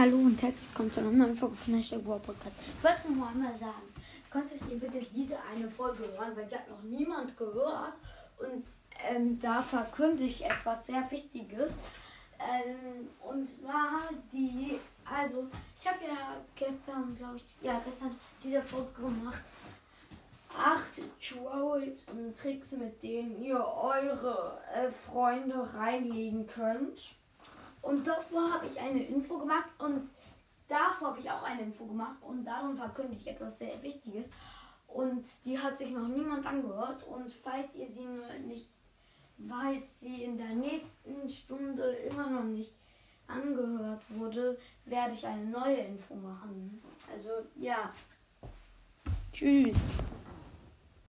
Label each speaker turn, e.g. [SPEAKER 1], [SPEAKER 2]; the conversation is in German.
[SPEAKER 1] Hallo und herzlich willkommen zu einer neuen Folge von Hashtag War Podcast. Ich wollte nur einmal sagen, konntet ihr bitte diese eine Folge hören, weil die hat noch niemand gehört und ähm, da verkünde ich etwas sehr Wichtiges. Ähm, und zwar die, also ich habe ja gestern, glaube ich, ja gestern diese Folge gemacht. Acht Trolls und Tricks, mit denen ihr eure äh, Freunde reinlegen könnt. Und davor habe ich eine Info gemacht und davor habe ich auch eine Info gemacht und darum verkünde ich etwas sehr Wichtiges. Und die hat sich noch niemand angehört. Und falls ihr sie nur nicht, falls sie in der nächsten Stunde immer noch nicht angehört wurde, werde ich eine neue Info machen. Also ja. Tschüss.